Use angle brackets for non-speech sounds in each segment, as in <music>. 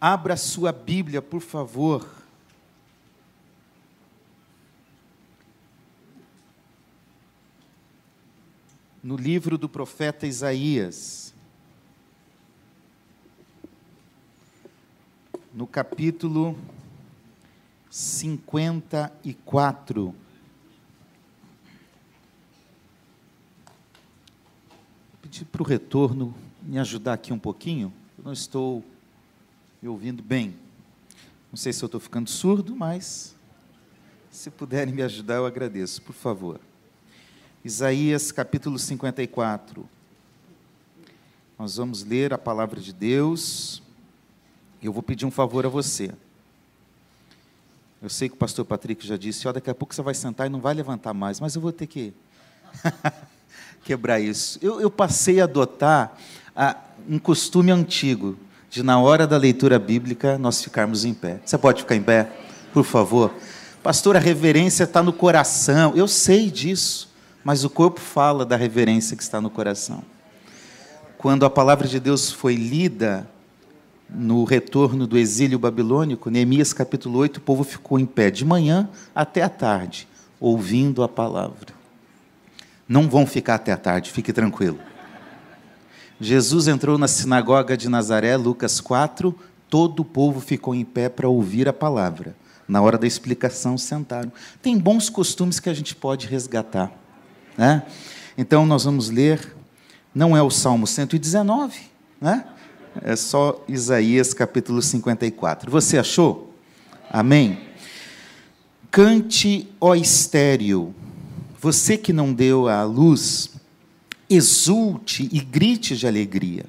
Abra sua Bíblia, por favor. No livro do profeta Isaías, no capítulo 54. Vou pedir para o retorno me ajudar aqui um pouquinho. Eu não estou me ouvindo bem. Não sei se eu estou ficando surdo, mas se puderem me ajudar, eu agradeço, por favor. Isaías capítulo 54. Nós vamos ler a palavra de Deus. Eu vou pedir um favor a você. Eu sei que o pastor Patrick já disse, ó, daqui a pouco você vai sentar e não vai levantar mais, mas eu vou ter que <laughs> quebrar isso. Eu, eu passei a adotar ah, um costume antigo de, na hora da leitura bíblica, nós ficarmos em pé. Você pode ficar em pé, por favor? Pastor, a reverência está no coração. Eu sei disso, mas o corpo fala da reverência que está no coração. Quando a palavra de Deus foi lida no retorno do exílio babilônico, Neemias capítulo 8, o povo ficou em pé de manhã até a tarde, ouvindo a palavra. Não vão ficar até a tarde, fique tranquilo. Jesus entrou na sinagoga de Nazaré, Lucas 4, todo o povo ficou em pé para ouvir a palavra. Na hora da explicação, sentaram. Tem bons costumes que a gente pode resgatar. Né? Então, nós vamos ler, não é o Salmo 119, né? é só Isaías capítulo 54. Você achou? Amém? Cante, ó estéreo, você que não deu à luz, exulte e grite de alegria.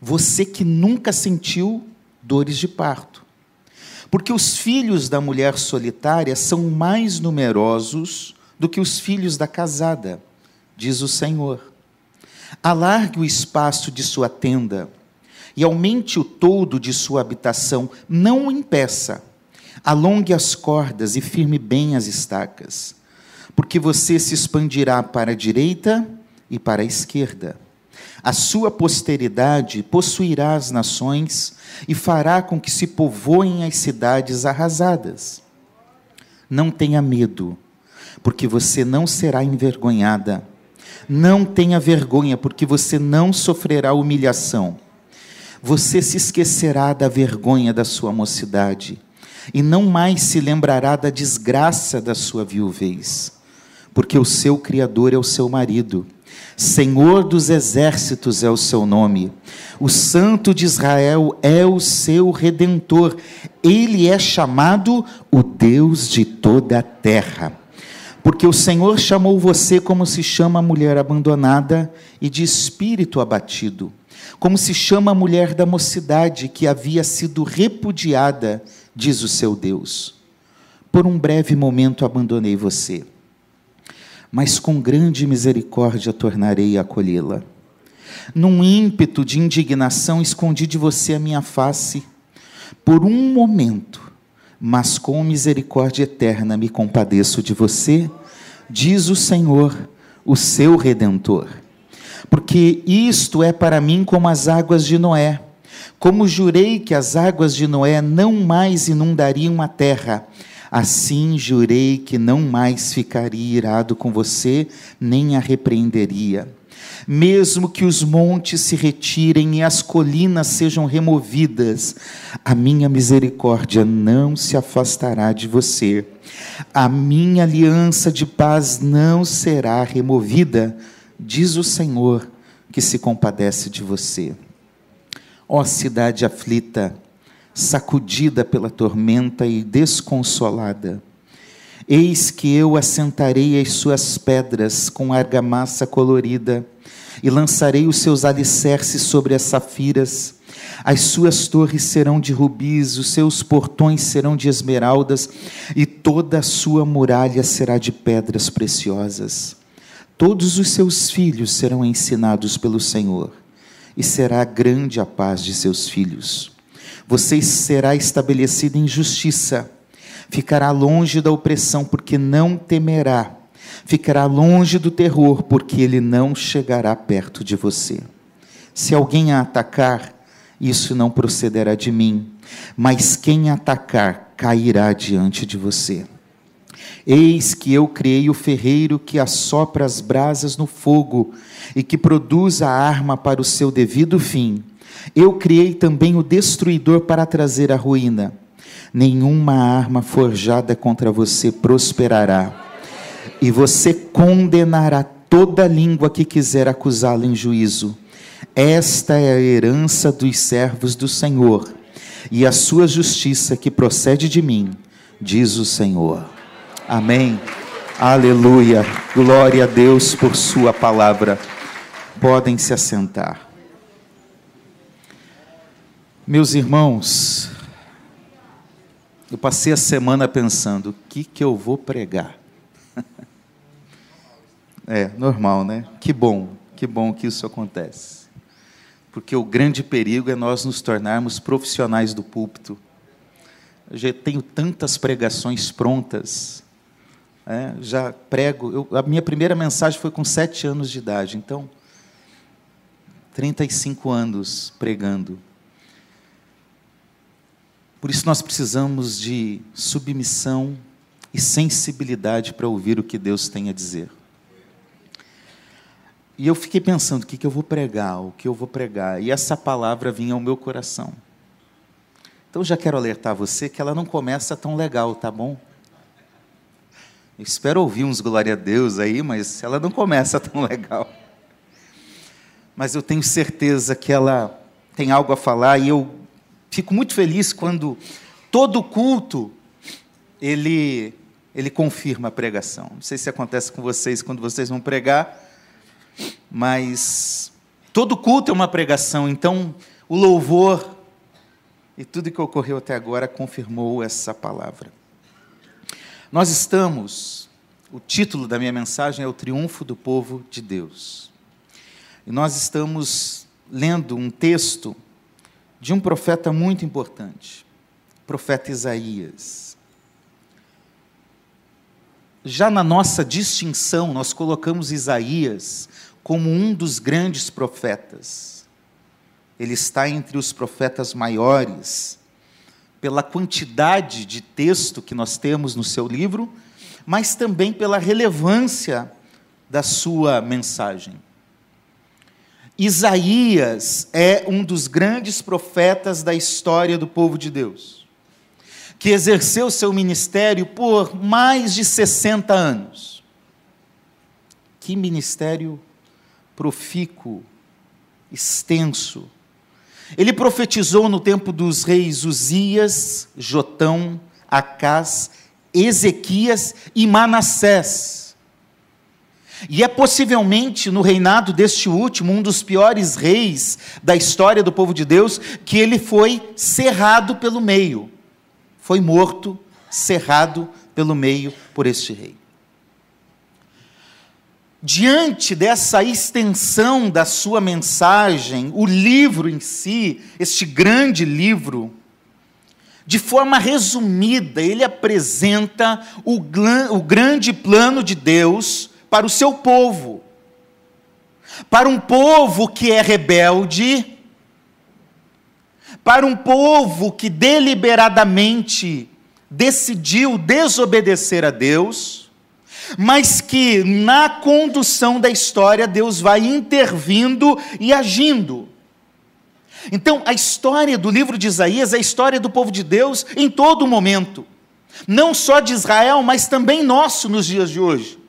Você que nunca sentiu dores de parto. Porque os filhos da mulher solitária são mais numerosos do que os filhos da casada, diz o Senhor. Alargue o espaço de sua tenda e aumente o todo de sua habitação, não o impeça. Alongue as cordas e firme bem as estacas, porque você se expandirá para a direita e para a esquerda. A sua posteridade possuirá as nações e fará com que se povoem as cidades arrasadas. Não tenha medo, porque você não será envergonhada. Não tenha vergonha, porque você não sofrerá humilhação. Você se esquecerá da vergonha da sua mocidade e não mais se lembrará da desgraça da sua viuvez, porque o seu Criador é o seu marido Senhor dos exércitos é o seu nome. O Santo de Israel é o seu redentor. Ele é chamado o Deus de toda a terra. Porque o Senhor chamou você como se chama a mulher abandonada e de espírito abatido, como se chama a mulher da mocidade que havia sido repudiada, diz o seu Deus. Por um breve momento abandonei você mas com grande misericórdia tornarei a acolhê-la. Num ímpeto de indignação, escondi de você a minha face por um momento, mas com misericórdia eterna me compadeço de você, diz o Senhor, o seu redentor. Porque isto é para mim como as águas de Noé. Como jurei que as águas de Noé não mais inundariam a terra, Assim jurei que não mais ficaria irado com você, nem a repreenderia. Mesmo que os montes se retirem e as colinas sejam removidas, a minha misericórdia não se afastará de você. A minha aliança de paz não será removida, diz o Senhor, que se compadece de você. Ó cidade aflita, sacudida pela tormenta e desconsolada. Eis que eu assentarei as suas pedras com argamassa colorida e lançarei os seus alicerces sobre as safiras. As suas torres serão de rubis, os seus portões serão de esmeraldas e toda a sua muralha será de pedras preciosas. Todos os seus filhos serão ensinados pelo Senhor e será grande a paz de seus filhos. Você será estabelecido em justiça, ficará longe da opressão, porque não temerá, ficará longe do terror, porque ele não chegará perto de você. Se alguém a atacar isso não procederá de mim, mas quem atacar cairá diante de você. Eis que eu criei o ferreiro que assopra as brasas no fogo e que produz a arma para o seu devido fim. Eu criei também o destruidor para trazer a ruína. Nenhuma arma forjada contra você prosperará, e você condenará toda língua que quiser acusá-lo em juízo. Esta é a herança dos servos do Senhor, e a sua justiça que procede de mim, diz o Senhor. Amém. Aleluia. Glória a Deus por Sua palavra. Podem se assentar. Meus irmãos, eu passei a semana pensando: o que, que eu vou pregar? <laughs> É, normal, né? Que bom, que bom que isso acontece. Porque o grande perigo é nós nos tornarmos profissionais do púlpito. Eu já tenho tantas pregações prontas, é, já prego. Eu, a minha primeira mensagem foi com sete anos de idade, então, 35 anos pregando. Por isso nós precisamos de submissão e sensibilidade para ouvir o que Deus tem a dizer. E eu fiquei pensando, o que, que eu vou pregar, o que eu vou pregar, e essa palavra vinha ao meu coração. Então já quero alertar você que ela não começa tão legal, tá bom? Eu espero ouvir uns glória a Deus aí, mas ela não começa tão <laughs> legal. Mas eu tenho certeza que ela tem algo a falar e eu fico muito feliz quando todo culto ele ele confirma a pregação. Não sei se acontece com vocês quando vocês vão pregar, mas todo culto é uma pregação, então o louvor e tudo que ocorreu até agora confirmou essa palavra. Nós estamos, o título da minha mensagem é O Triunfo do Povo de Deus. E nós estamos lendo um texto de um profeta muito importante, o profeta Isaías. Já na nossa distinção, nós colocamos Isaías como um dos grandes profetas. Ele está entre os profetas maiores pela quantidade de texto que nós temos no seu livro, mas também pela relevância da sua mensagem. Isaías é um dos grandes profetas da história do povo de Deus, que exerceu seu ministério por mais de 60 anos. Que ministério profícuo, extenso, ele profetizou no tempo dos reis Uzias, Jotão, Acás, Ezequias e Manassés. E é possivelmente no reinado deste último, um dos piores reis da história do povo de Deus, que ele foi cerrado pelo meio. Foi morto, cerrado pelo meio por este rei. Diante dessa extensão da sua mensagem, o livro em si, este grande livro, de forma resumida, ele apresenta o, o grande plano de Deus para o seu povo. Para um povo que é rebelde, para um povo que deliberadamente decidiu desobedecer a Deus mas que na condução da história Deus vai intervindo e agindo. Então, a história do livro de Isaías é a história do povo de Deus em todo momento, não só de Israel, mas também nosso nos dias de hoje.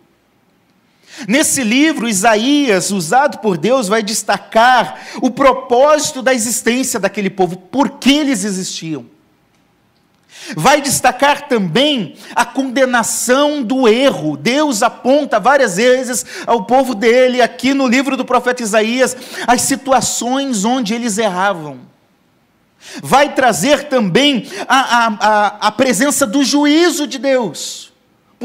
Nesse livro, Isaías, usado por Deus, vai destacar o propósito da existência daquele povo, por que eles existiam. Vai destacar também a condenação do erro. Deus aponta várias vezes ao povo dele, aqui no livro do profeta Isaías, as situações onde eles erravam. Vai trazer também a, a, a, a presença do juízo de Deus,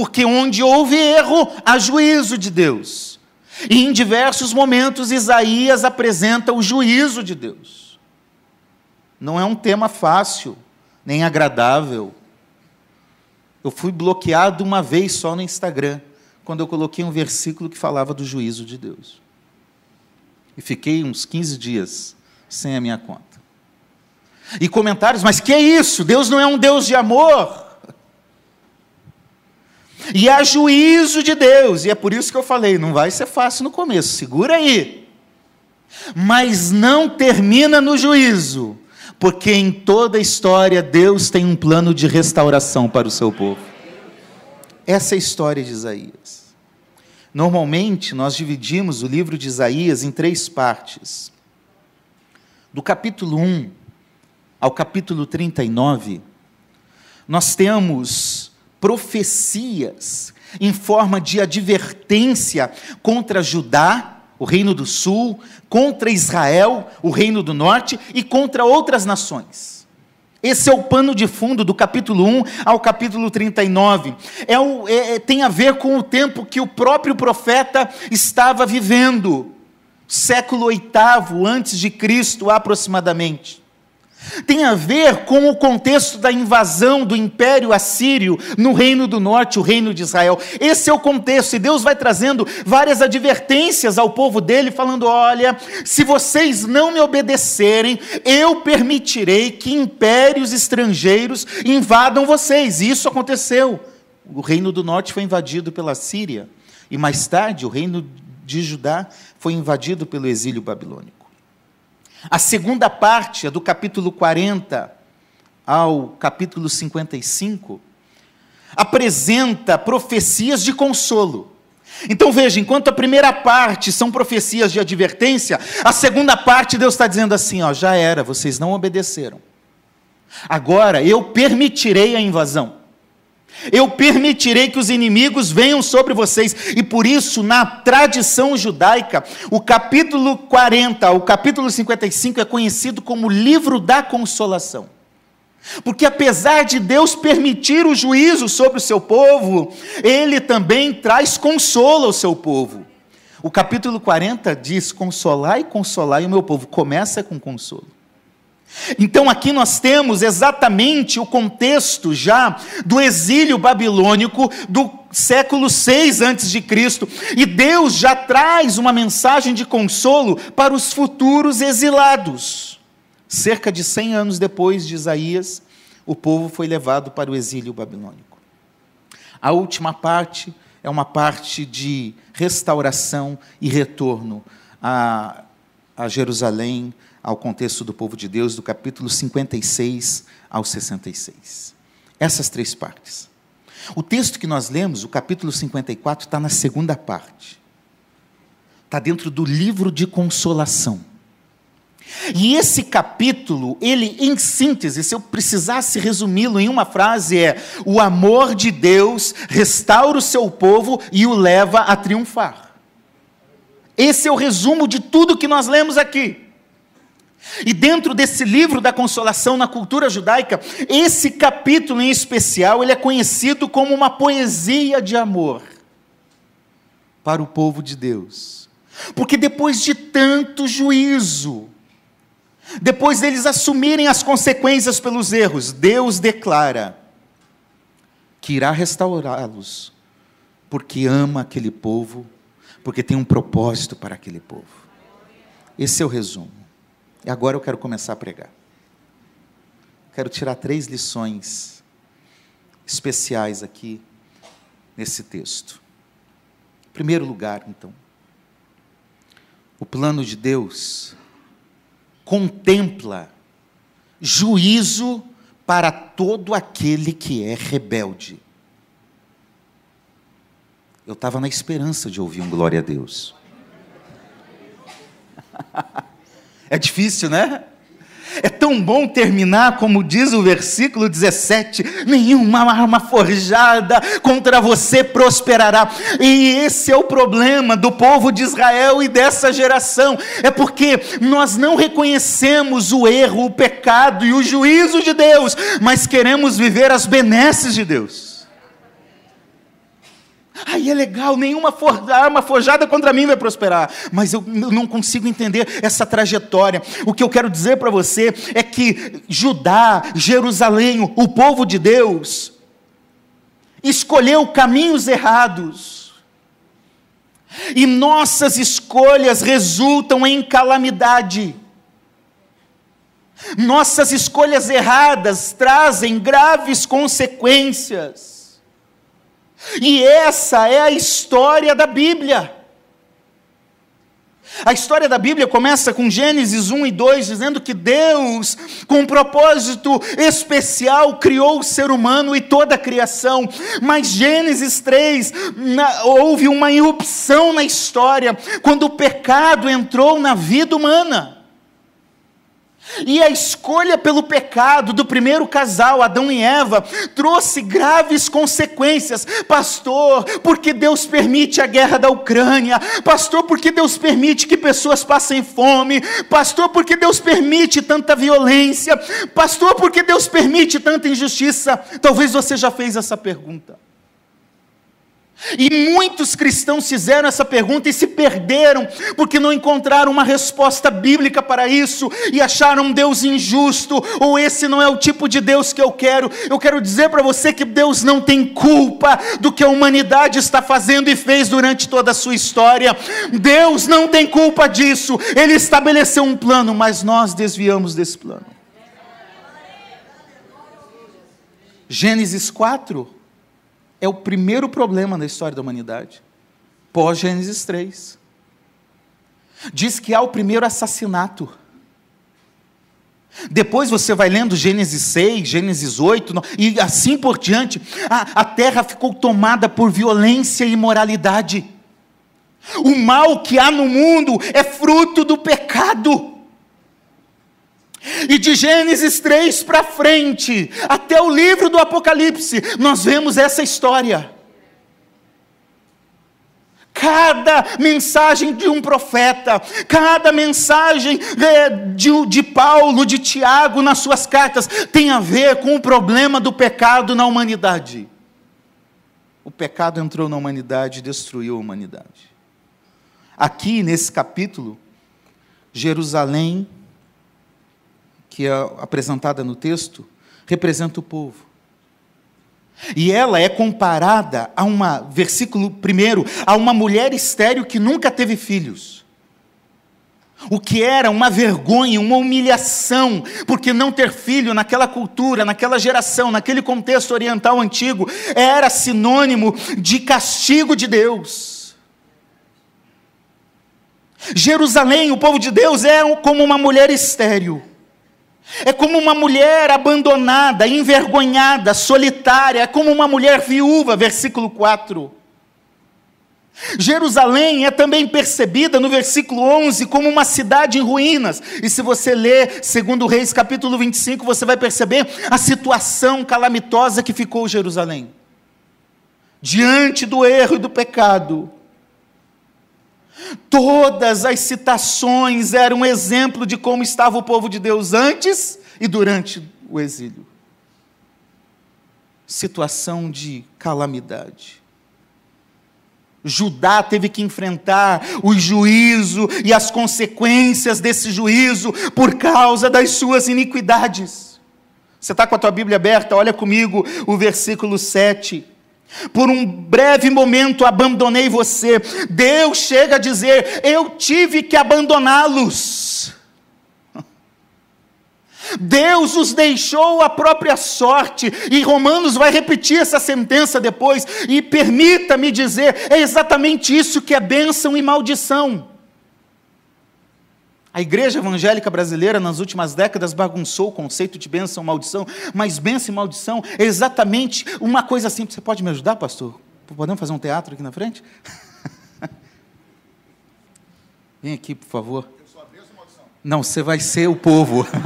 porque onde houve erro, há juízo de Deus. E em diversos momentos Isaías apresenta o juízo de Deus. Não é um tema fácil nem agradável. Eu fui bloqueado uma vez só no Instagram, quando eu coloquei um versículo que falava do juízo de Deus. E fiquei uns 15 dias sem a minha conta. E comentários, mas que é isso? Deus não é um Deus de amor. E há juízo de Deus, e é por isso que eu falei: não vai ser fácil no começo, segura aí. Mas não termina no juízo, porque em toda a história Deus tem um plano de restauração para o seu povo. Essa é a história de Isaías. Normalmente, nós dividimos o livro de Isaías em três partes. Do capítulo 1 ao capítulo 39, nós temos profecias em forma de advertência contra Judá, o reino do sul, contra Israel, o reino do norte, e contra outras nações. Esse é o pano de fundo do capítulo 1 ao capítulo 39. É o, é, é, tem a ver com o tempo que o próprio profeta estava vivendo, século oitavo antes de Cristo aproximadamente tem a ver com o contexto da invasão do Império Assírio no Reino do Norte, o Reino de Israel. Esse é o contexto, e Deus vai trazendo várias advertências ao povo dele, falando: olha, se vocês não me obedecerem, eu permitirei que impérios estrangeiros invadam vocês. E isso aconteceu. O Reino do Norte foi invadido pela Síria, e mais tarde o Reino de Judá foi invadido pelo exílio babilônico. A segunda parte, é do capítulo 40 ao capítulo 55, apresenta profecias de consolo. Então veja, enquanto a primeira parte são profecias de advertência, a segunda parte Deus está dizendo assim: ó, já era, vocês não obedeceram. Agora eu permitirei a invasão. Eu permitirei que os inimigos venham sobre vocês. E por isso, na tradição judaica, o capítulo 40, o capítulo 55 é conhecido como livro da consolação. Porque apesar de Deus permitir o juízo sobre o seu povo, ele também traz consolo ao seu povo. O capítulo 40 diz: Consolai, consolai o meu povo. Começa com consolo. Então aqui nós temos exatamente o contexto já do exílio babilônico do século 6 antes de Cristo, e Deus já traz uma mensagem de consolo para os futuros exilados. Cerca de 100 anos depois de Isaías, o povo foi levado para o exílio babilônico. A última parte é uma parte de restauração e retorno a, a Jerusalém, ao contexto do povo de Deus, do capítulo 56 ao 66. Essas três partes. O texto que nós lemos, o capítulo 54, está na segunda parte. Está dentro do livro de consolação. E esse capítulo, ele, em síntese, se eu precisasse resumi-lo em uma frase, é: o amor de Deus restaura o seu povo e o leva a triunfar. Esse é o resumo de tudo que nós lemos aqui. E dentro desse livro da consolação na cultura judaica, esse capítulo em especial, ele é conhecido como uma poesia de amor para o povo de Deus. Porque depois de tanto juízo, depois deles assumirem as consequências pelos erros, Deus declara que irá restaurá-los, porque ama aquele povo, porque tem um propósito para aquele povo. Esse é o resumo. E agora eu quero começar a pregar. Quero tirar três lições especiais aqui nesse texto. Em primeiro lugar, então, o plano de Deus contempla juízo para todo aquele que é rebelde. Eu estava na esperança de ouvir um glória a Deus. <laughs> É difícil, né? É tão bom terminar, como diz o versículo 17: nenhuma arma forjada contra você prosperará. E esse é o problema do povo de Israel e dessa geração, é porque nós não reconhecemos o erro, o pecado e o juízo de Deus, mas queremos viver as benesses de Deus. Aí é legal, nenhuma for arma forjada contra mim vai prosperar. Mas eu não consigo entender essa trajetória. O que eu quero dizer para você é que Judá, Jerusalém, o povo de Deus, escolheu caminhos errados. E nossas escolhas resultam em calamidade. Nossas escolhas erradas trazem graves consequências. E essa é a história da Bíblia. A história da Bíblia começa com Gênesis 1 e 2, dizendo que Deus, com um propósito especial, criou o ser humano e toda a criação. Mas Gênesis 3, na, houve uma irrupção na história, quando o pecado entrou na vida humana. E a escolha pelo pecado do primeiro casal, Adão e Eva, trouxe graves consequências. Pastor, porque Deus permite a guerra da Ucrânia. Pastor, porque Deus permite que pessoas passem fome. Pastor, porque Deus permite tanta violência. Pastor, porque Deus permite tanta injustiça. Talvez você já fez essa pergunta. E muitos cristãos fizeram essa pergunta e se perderam, porque não encontraram uma resposta bíblica para isso e acharam um Deus injusto, ou esse não é o tipo de Deus que eu quero. Eu quero dizer para você que Deus não tem culpa do que a humanidade está fazendo e fez durante toda a sua história. Deus não tem culpa disso. Ele estabeleceu um plano, mas nós desviamos desse plano. Gênesis 4 é o primeiro problema na história da humanidade, pós-Gênesis 3. Diz que há o primeiro assassinato. Depois você vai lendo Gênesis 6, Gênesis 8, e assim por diante, a, a terra ficou tomada por violência e imoralidade. O mal que há no mundo é fruto do pecado. E de Gênesis 3 para frente, até o livro do Apocalipse, nós vemos essa história. Cada mensagem de um profeta, cada mensagem de, de Paulo, de Tiago nas suas cartas, tem a ver com o problema do pecado na humanidade. O pecado entrou na humanidade e destruiu a humanidade. Aqui nesse capítulo, Jerusalém que é apresentada no texto, representa o povo. E ela é comparada a uma, versículo primeiro, a uma mulher estéril que nunca teve filhos. O que era uma vergonha, uma humilhação, porque não ter filho naquela cultura, naquela geração, naquele contexto oriental antigo, era sinônimo de castigo de Deus. Jerusalém, o povo de Deus, é como uma mulher estéril. É como uma mulher abandonada, envergonhada, solitária, é como uma mulher viúva, versículo 4. Jerusalém é também percebida no versículo 11 como uma cidade em ruínas. E se você ler segundo Reis capítulo 25, você vai perceber a situação calamitosa que ficou Jerusalém. Diante do erro e do pecado, Todas as citações eram um exemplo de como estava o povo de Deus antes e durante o exílio. Situação de calamidade. Judá teve que enfrentar o juízo e as consequências desse juízo por causa das suas iniquidades. Você está com a tua Bíblia aberta? Olha comigo o versículo 7. Por um breve momento abandonei você. Deus chega a dizer: Eu tive que abandoná-los. Deus os deixou à própria sorte, e Romanos vai repetir essa sentença depois, e permita-me dizer: é exatamente isso que é bênção e maldição. A igreja evangélica brasileira, nas últimas décadas, bagunçou o conceito de bênção e maldição, mas bênção e maldição é exatamente uma coisa simples. Você pode me ajudar, pastor? Podemos fazer um teatro aqui na frente? <laughs> Vem aqui, por favor. Eu sou a bênção ou maldição? Não, você vai ser o povo. <laughs>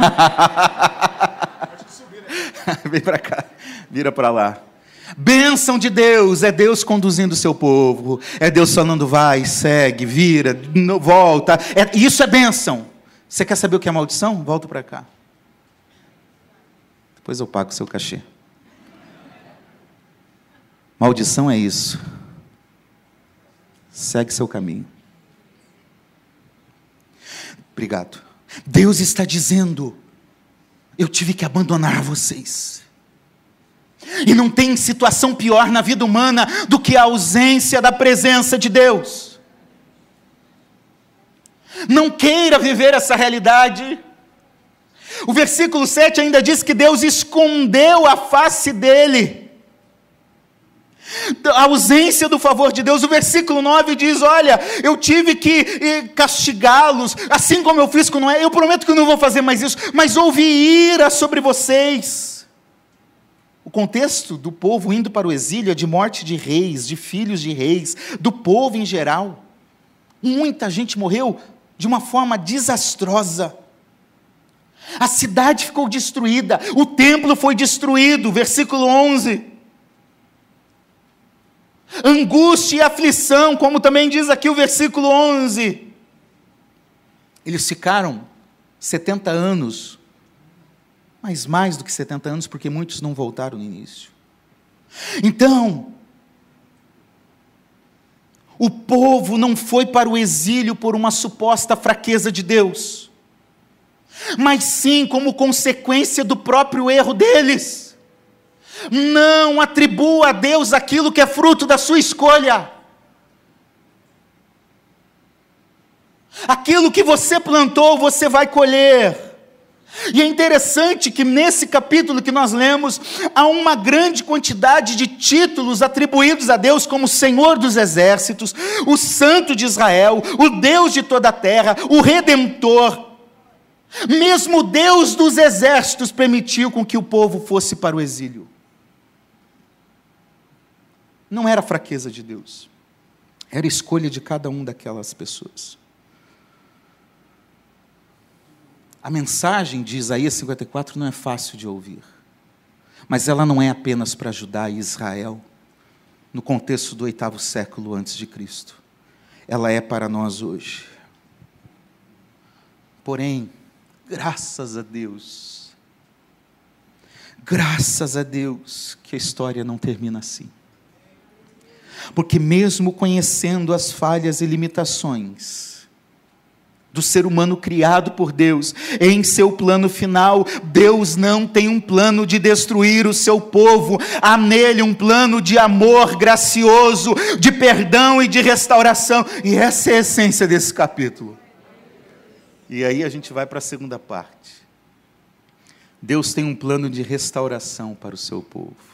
<laughs> Vem para cá, vira para lá. Bênção de Deus é Deus conduzindo o seu povo, é Deus falando, vai, segue, vira, volta. É, isso é bênção. Você quer saber o que é maldição? Volta para cá. Depois eu pago o seu cachê. Maldição é isso. Segue seu caminho. Obrigado. Deus está dizendo: eu tive que abandonar vocês. E não tem situação pior na vida humana do que a ausência da presença de Deus. Não queira viver essa realidade. O versículo 7 ainda diz que Deus escondeu a face dele. A ausência do favor de Deus. O versículo 9 diz: Olha, eu tive que castigá-los, assim como eu fiz com Noé. Eu prometo que não vou fazer mais isso, mas houve ira sobre vocês. Contexto do povo indo para o exílio é de morte de reis, de filhos de reis, do povo em geral. Muita gente morreu de uma forma desastrosa. A cidade ficou destruída, o templo foi destruído, versículo 11. Angústia e aflição, como também diz aqui o versículo 11. Eles ficaram 70 anos, mas mais do que 70 anos, porque muitos não voltaram no início. Então, o povo não foi para o exílio por uma suposta fraqueza de Deus, mas sim como consequência do próprio erro deles. Não atribua a Deus aquilo que é fruto da sua escolha. Aquilo que você plantou, você vai colher. E é interessante que nesse capítulo que nós lemos, há uma grande quantidade de títulos atribuídos a Deus como Senhor dos Exércitos, o Santo de Israel, o Deus de toda a terra, o Redentor. Mesmo Deus dos exércitos permitiu com que o povo fosse para o exílio. Não era fraqueza de Deus, era escolha de cada um daquelas pessoas. A mensagem de Isaías 54 não é fácil de ouvir, mas ela não é apenas para Judá e Israel, no contexto do oitavo século antes de Cristo. Ela é para nós hoje. Porém, graças a Deus, graças a Deus que a história não termina assim. Porque, mesmo conhecendo as falhas e limitações, do ser humano criado por Deus. Em seu plano final, Deus não tem um plano de destruir o seu povo, há nele um plano de amor gracioso, de perdão e de restauração. E essa é a essência desse capítulo. E aí a gente vai para a segunda parte. Deus tem um plano de restauração para o seu povo.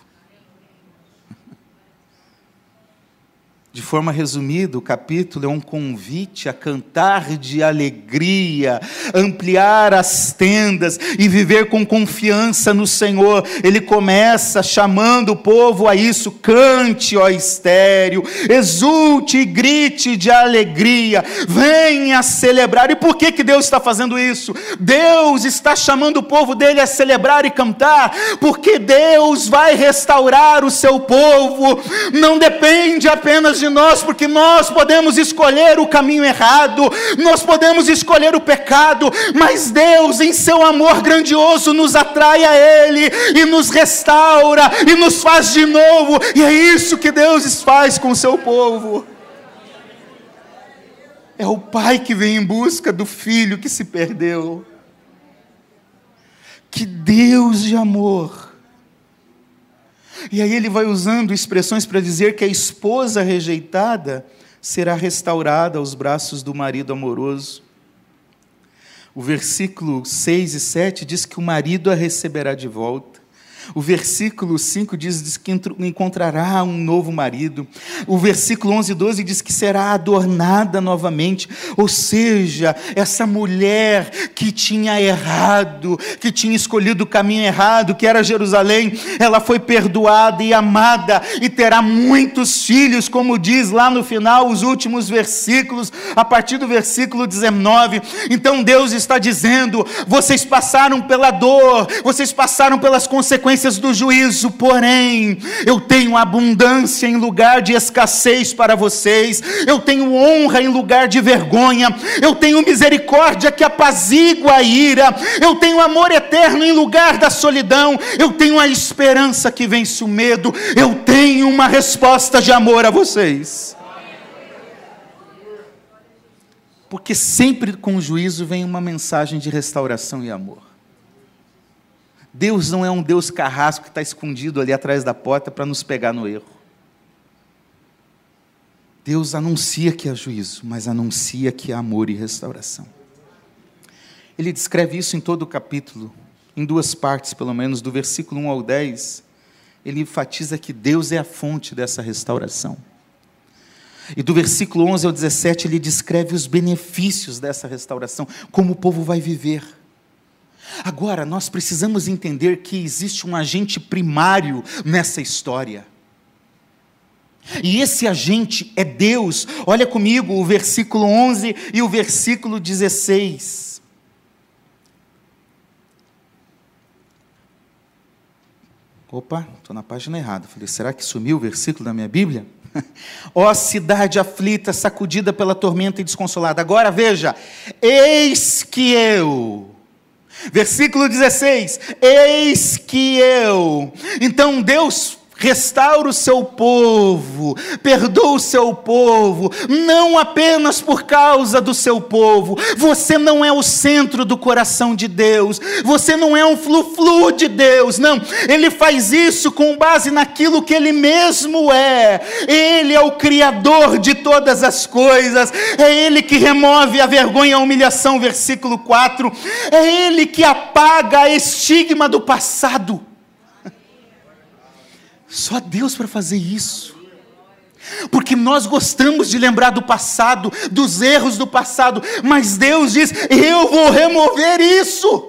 De forma resumida, o capítulo é um convite a cantar de alegria, ampliar as tendas e viver com confiança no Senhor. Ele começa chamando o povo a isso: cante, ó estéreo, exulte e grite de alegria, venha celebrar. E por que, que Deus está fazendo isso? Deus está chamando o povo dele a celebrar e cantar, porque Deus vai restaurar o seu povo, não depende apenas de nós, porque nós podemos escolher o caminho errado, nós podemos escolher o pecado, mas Deus, em seu amor grandioso, nos atrai a Ele e nos restaura e nos faz de novo, e é isso que Deus faz com o seu povo. É o pai que vem em busca do filho que se perdeu. Que Deus de amor e aí ele vai usando expressões para dizer que a esposa rejeitada será restaurada aos braços do marido amoroso. O versículo 6 e 7 diz que o marido a receberá de volta. O versículo 5 diz, diz, que encontrará um novo marido. O versículo 11 e 12 diz que será adornada novamente. Ou seja, essa mulher que tinha errado, que tinha escolhido o caminho errado, que era Jerusalém, ela foi perdoada e amada e terá muitos filhos, como diz lá no final, os últimos versículos, a partir do versículo 19. Então Deus está dizendo: vocês passaram pela dor, vocês passaram pelas consequências do juízo, porém, eu tenho abundância em lugar de escassez para vocês, eu tenho honra em lugar de vergonha, eu tenho misericórdia que apazigua a ira, eu tenho amor eterno em lugar da solidão, eu tenho a esperança que vence o medo, eu tenho uma resposta de amor a vocês. Porque sempre com juízo vem uma mensagem de restauração e amor. Deus não é um Deus carrasco que está escondido ali atrás da porta para nos pegar no erro. Deus anuncia que há juízo, mas anuncia que há amor e restauração. ele descreve isso em todo o capítulo, em duas partes, pelo menos, do versículo 1 ao 10. Ele enfatiza que Deus é a fonte dessa restauração. E do versículo 11 ao 17, ele descreve os benefícios dessa restauração, como o povo vai viver. Agora, nós precisamos entender que existe um agente primário nessa história. E esse agente é Deus. Olha comigo o versículo 11 e o versículo 16. Opa, estou na página errada. Falei, será que sumiu o versículo da minha Bíblia? <laughs> Ó cidade aflita, sacudida pela tormenta e desconsolada. Agora veja: eis que eu. Versículo 16: Eis que eu. Então Deus restaura o seu povo, perdoa o seu povo, não apenas por causa do seu povo. Você não é o centro do coração de Deus, você não é um flu-flu de Deus, não. Ele faz isso com base naquilo que ele mesmo é. Ele é o criador de todas as coisas, é ele que remove a vergonha e a humilhação, versículo 4. É ele que apaga a estigma do passado. Só Deus para fazer isso. Porque nós gostamos de lembrar do passado, dos erros do passado, mas Deus diz: Eu vou remover isso.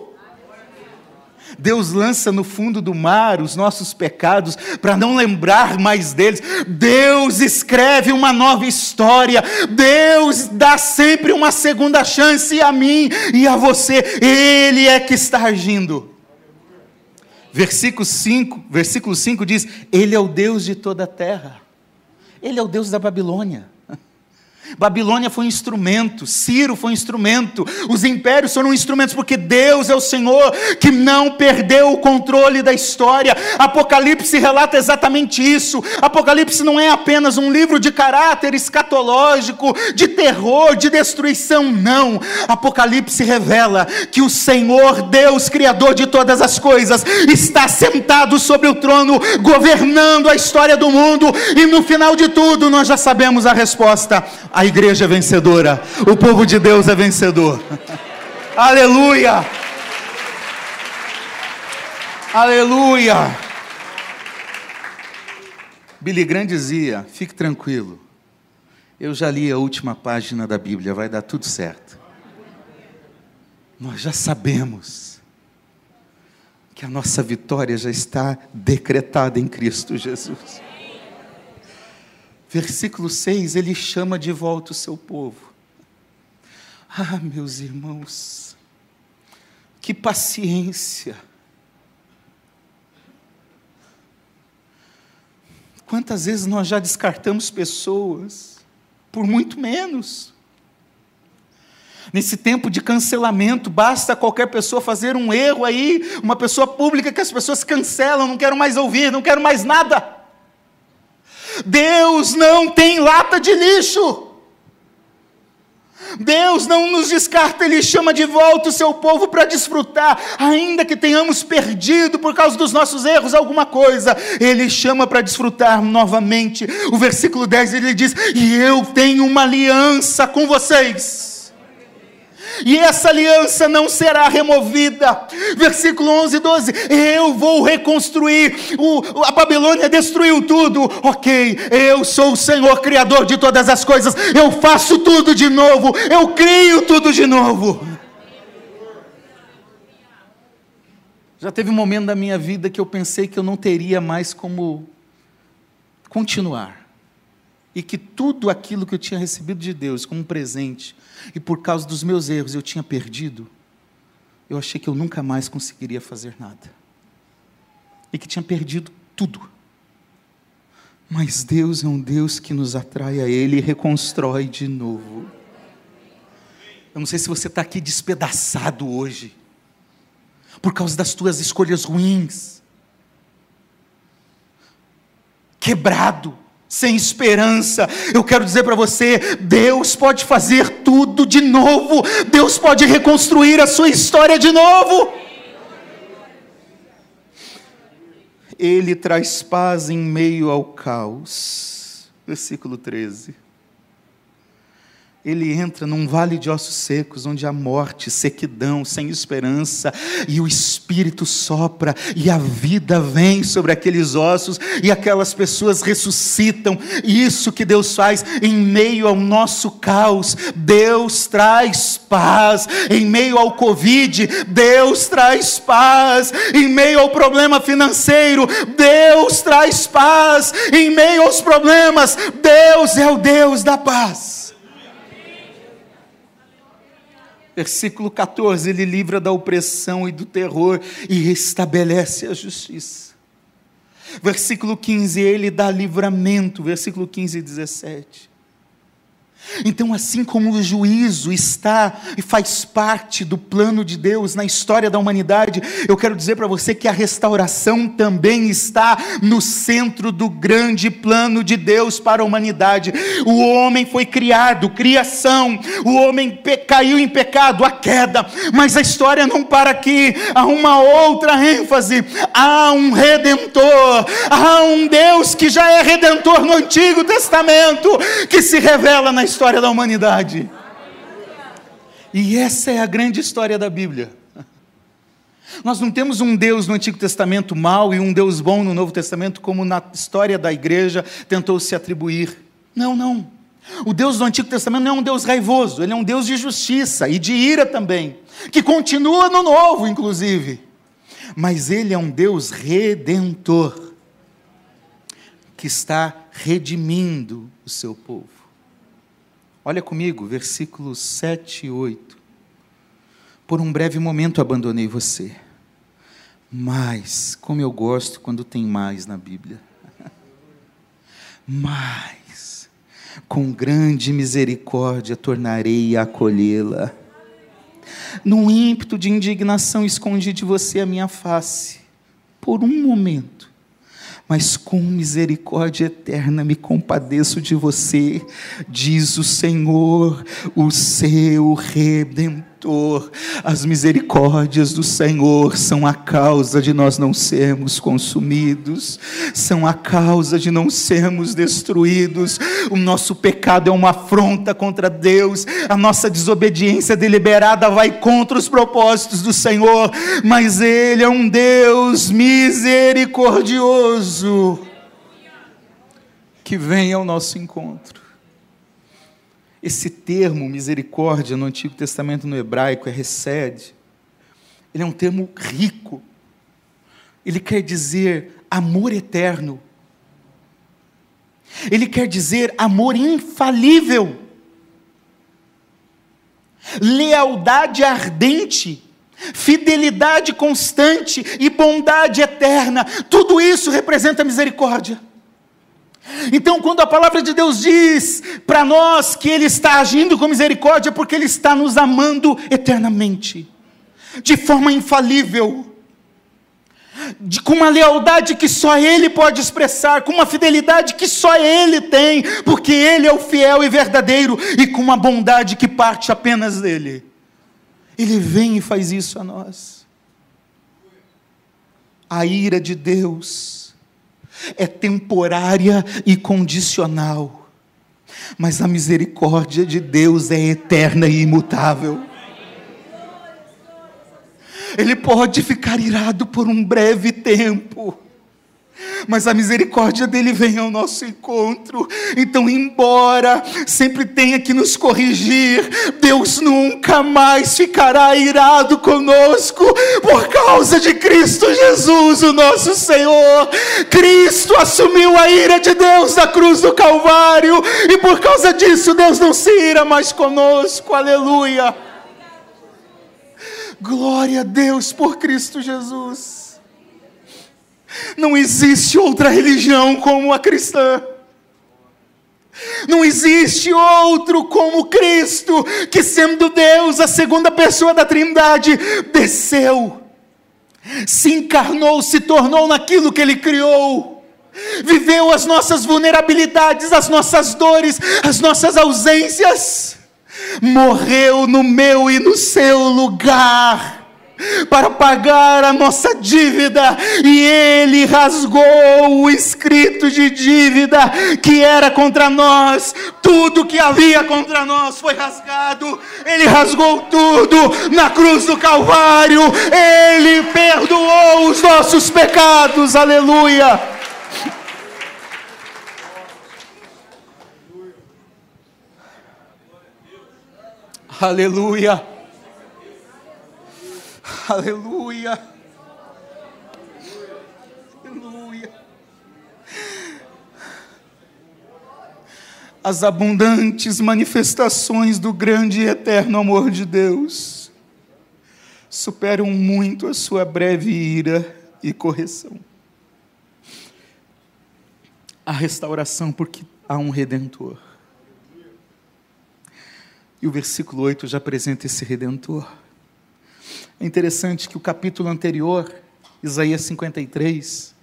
Deus lança no fundo do mar os nossos pecados para não lembrar mais deles. Deus escreve uma nova história. Deus dá sempre uma segunda chance a mim e a você. Ele é que está agindo. Versículo 5, versículo 5 diz: Ele é o Deus de toda a terra. Ele é o Deus da Babilônia. Babilônia foi um instrumento, Ciro foi um instrumento, os impérios foram instrumentos, porque Deus é o Senhor que não perdeu o controle da história. Apocalipse relata exatamente isso. Apocalipse não é apenas um livro de caráter escatológico, de terror, de destruição, não. Apocalipse revela que o Senhor, Deus, Criador de todas as coisas, está sentado sobre o trono, governando a história do mundo, e no final de tudo nós já sabemos a resposta a igreja é vencedora, o povo de Deus é vencedor. <laughs> Aleluia! Aleluia! Billy Graham dizia: fique tranquilo, eu já li a última página da Bíblia, vai dar tudo certo. Nós já sabemos que a nossa vitória já está decretada em Cristo Jesus versículo 6, ele chama de volta o seu povo. Ah, meus irmãos, que paciência. Quantas vezes nós já descartamos pessoas por muito menos? Nesse tempo de cancelamento, basta qualquer pessoa fazer um erro aí, uma pessoa pública que as pessoas cancelam, não quero mais ouvir, não quero mais nada. Deus não tem lata de lixo. Deus não nos descarta, Ele chama de volta o seu povo para desfrutar, ainda que tenhamos perdido por causa dos nossos erros alguma coisa, Ele chama para desfrutar novamente. O versículo 10 ele diz: E eu tenho uma aliança com vocês e essa aliança não será removida. Versículo 11 e 12: Eu vou reconstruir. O, a Babilônia destruiu tudo. Ok, eu sou o Senhor, Criador de todas as coisas. Eu faço tudo de novo. Eu crio tudo de novo. Já teve um momento da minha vida que eu pensei que eu não teria mais como continuar. E que tudo aquilo que eu tinha recebido de Deus como presente, e por causa dos meus erros eu tinha perdido, eu achei que eu nunca mais conseguiria fazer nada. E que tinha perdido tudo. Mas Deus é um Deus que nos atrai a Ele e reconstrói de novo. Eu não sei se você está aqui despedaçado hoje, por causa das tuas escolhas ruins, quebrado, sem esperança. Eu quero dizer para você: Deus pode fazer tudo de novo, Deus pode reconstruir a sua história de novo. Ele traz paz em meio ao caos. Versículo 13. Ele entra num vale de ossos secos, onde há morte, sequidão, sem esperança, e o Espírito sopra, e a vida vem sobre aqueles ossos, e aquelas pessoas ressuscitam. Isso que Deus faz em meio ao nosso caos. Deus traz paz. Em meio ao Covid, Deus traz paz. Em meio ao problema financeiro, Deus traz paz. Em meio aos problemas, Deus é o Deus da paz. Versículo 14: Ele livra da opressão e do terror e restabelece a justiça. Versículo 15: Ele dá livramento. Versículo 15 e 17. Então, assim como o juízo está e faz parte do plano de Deus na história da humanidade, eu quero dizer para você que a restauração também está no centro do grande plano de Deus para a humanidade. O homem foi criado, criação, o homem caiu em pecado, a queda, mas a história não para aqui, há uma outra ênfase: há um redentor, há um Deus que já é redentor no Antigo Testamento, que se revela na história da humanidade. E essa é a grande história da Bíblia. Nós não temos um Deus no Antigo Testamento mau e um Deus bom no Novo Testamento, como na história da igreja tentou se atribuir. Não, não. O Deus do Antigo Testamento não é um Deus raivoso, ele é um Deus de justiça e de ira também, que continua no Novo, inclusive. Mas ele é um Deus redentor, que está redimindo o seu povo. Olha comigo, versículos 7 e 8. Por um breve momento abandonei você, mas, como eu gosto quando tem mais na Bíblia, <laughs> mas, com grande misericórdia tornarei a acolhê-la. Num ímpeto de indignação escondi de você a minha face, por um momento mas com misericórdia eterna me compadeço de você, diz o Senhor, o seu redentor. As misericórdias do Senhor são a causa de nós não sermos consumidos, são a causa de não sermos destruídos. O nosso pecado é uma afronta contra Deus, a nossa desobediência deliberada vai contra os propósitos do Senhor, mas Ele é um Deus misericordioso que vem ao nosso encontro. Esse termo misericórdia no Antigo Testamento no hebraico é recede. Ele é um termo rico. Ele quer dizer amor eterno. Ele quer dizer amor infalível. Lealdade ardente, fidelidade constante e bondade eterna. Tudo isso representa misericórdia. Então, quando a palavra de Deus diz para nós que Ele está agindo com misericórdia, é porque Ele está nos amando eternamente, de forma infalível, de, com uma lealdade que só Ele pode expressar, com uma fidelidade que só Ele tem, porque Ele é o fiel e verdadeiro, e com uma bondade que parte apenas dele. Ele vem e faz isso a nós. A ira de Deus é temporária e condicional, mas a misericórdia de Deus é eterna e imutável. Ele pode ficar irado por um breve tempo, mas a misericórdia dele vem ao nosso encontro. Então, embora sempre tenha que nos corrigir, Deus nunca mais ficará irado conosco por causa de Cristo Jesus, o nosso Senhor. Cristo assumiu a ira de Deus na cruz do Calvário, e por causa disso, Deus não se ira mais conosco. Aleluia. Glória a Deus por Cristo Jesus. Não existe outra religião como a cristã. Não existe outro como Cristo, que sendo Deus, a segunda pessoa da Trindade, desceu, se encarnou, se tornou naquilo que Ele criou, viveu as nossas vulnerabilidades, as nossas dores, as nossas ausências, morreu no meu e no seu lugar para pagar a nossa dívida, e ele rasgou o escrito de dívida que era contra nós, tudo que havia contra nós foi rasgado, ele rasgou tudo na cruz do Calvário, ele perdoou os nossos pecados, aleluia. Aleluia. Aleluia. Aleluia. As abundantes manifestações do grande e eterno amor de Deus superam muito a sua breve ira e correção. A restauração, porque há um redentor. E o versículo 8 já apresenta esse redentor. É interessante que o capítulo anterior, Isaías 53,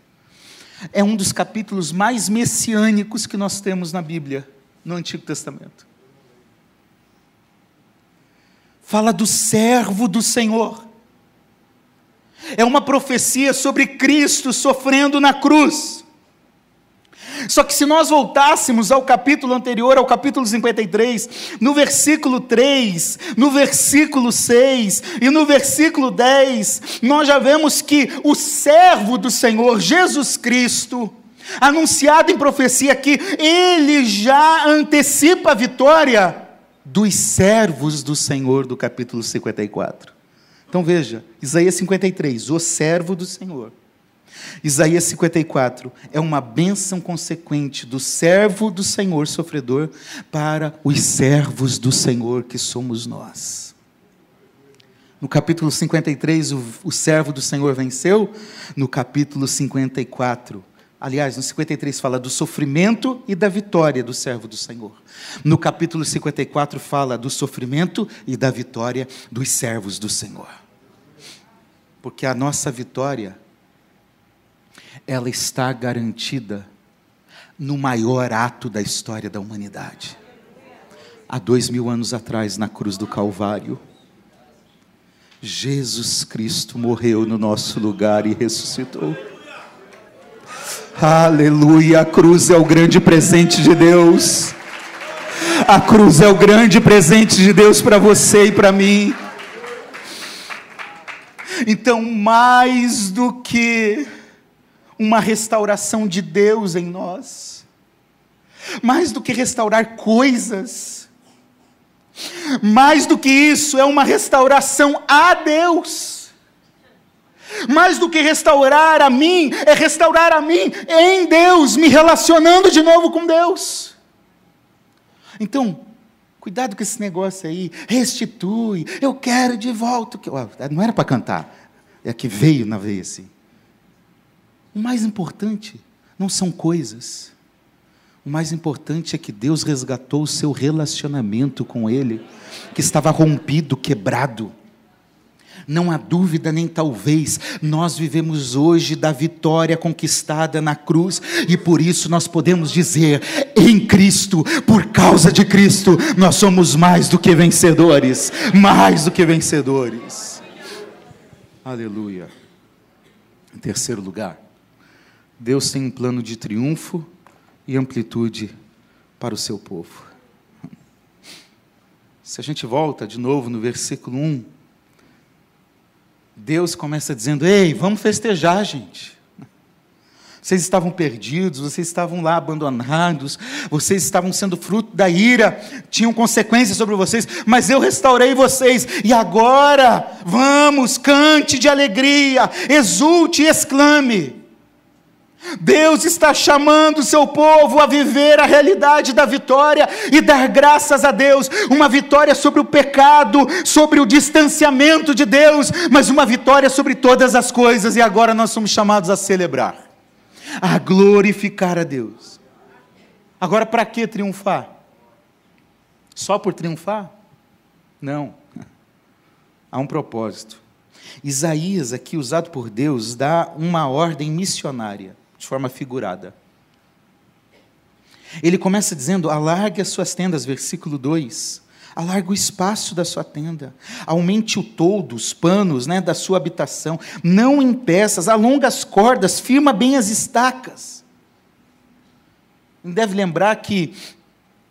é um dos capítulos mais messiânicos que nós temos na Bíblia, no Antigo Testamento. Fala do servo do Senhor. É uma profecia sobre Cristo sofrendo na cruz. Só que se nós voltássemos ao capítulo anterior, ao capítulo 53, no versículo 3, no versículo 6 e no versículo 10, nós já vemos que o servo do Senhor, Jesus Cristo, anunciado em profecia que ele já antecipa a vitória dos servos do Senhor, do capítulo 54. Então veja, Isaías 53, o servo do Senhor. Isaías 54 é uma bênção consequente do servo do Senhor sofredor para os servos do Senhor que somos nós. No capítulo 53, o, o servo do Senhor venceu. No capítulo 54, aliás, no 53 fala do sofrimento e da vitória do servo do Senhor. No capítulo 54 fala do sofrimento e da vitória dos servos do Senhor. Porque a nossa vitória ela está garantida no maior ato da história da humanidade. Há dois mil anos atrás, na cruz do Calvário, Jesus Cristo morreu no nosso lugar e ressuscitou. Aleluia! A cruz é o grande presente de Deus. A cruz é o grande presente de Deus para você e para mim. Então, mais do que uma restauração de Deus em nós. Mais do que restaurar coisas, mais do que isso, é uma restauração a Deus. Mais do que restaurar a mim, é restaurar a mim em Deus, me relacionando de novo com Deus. Então, cuidado com esse negócio aí, restitui, eu quero de volta. Não era para cantar, é que veio na veia assim. O mais importante não são coisas. O mais importante é que Deus resgatou o seu relacionamento com Ele, que estava rompido, quebrado. Não há dúvida nem talvez, nós vivemos hoje da vitória conquistada na cruz e por isso nós podemos dizer: em Cristo, por causa de Cristo, nós somos mais do que vencedores mais do que vencedores. Aleluia. Em terceiro lugar, Deus tem um plano de triunfo e amplitude para o seu povo. Se a gente volta de novo no versículo 1, Deus começa dizendo: Ei, vamos festejar, gente. Vocês estavam perdidos, vocês estavam lá abandonados, vocês estavam sendo fruto da ira, tinham consequências sobre vocês, mas eu restaurei vocês, e agora, vamos, cante de alegria, exulte e exclame. Deus está chamando o seu povo a viver a realidade da vitória e dar graças a Deus, uma vitória sobre o pecado, sobre o distanciamento de Deus, mas uma vitória sobre todas as coisas, e agora nós somos chamados a celebrar, a glorificar a Deus. Agora, para que triunfar? Só por triunfar? Não. <laughs> Há um propósito. Isaías, aqui usado por Deus, dá uma ordem missionária de forma figurada. Ele começa dizendo: alargue as suas tendas, versículo 2. Alarga o espaço da sua tenda. Aumente o todo, os panos né, da sua habitação. Não em peças, alonga as cordas, firma bem as estacas. Deve lembrar que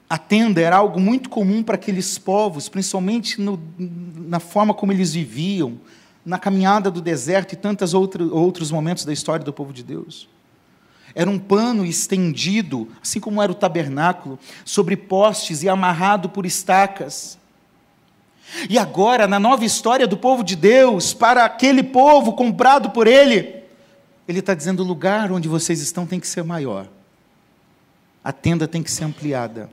a tenda era algo muito comum para aqueles povos, principalmente no, na forma como eles viviam, na caminhada do deserto e tantos outro, outros momentos da história do povo de Deus. Era um pano estendido, assim como era o tabernáculo, sobre postes e amarrado por estacas. E agora, na nova história do povo de Deus, para aquele povo comprado por Ele, Ele está dizendo: o lugar onde vocês estão tem que ser maior, a tenda tem que ser ampliada.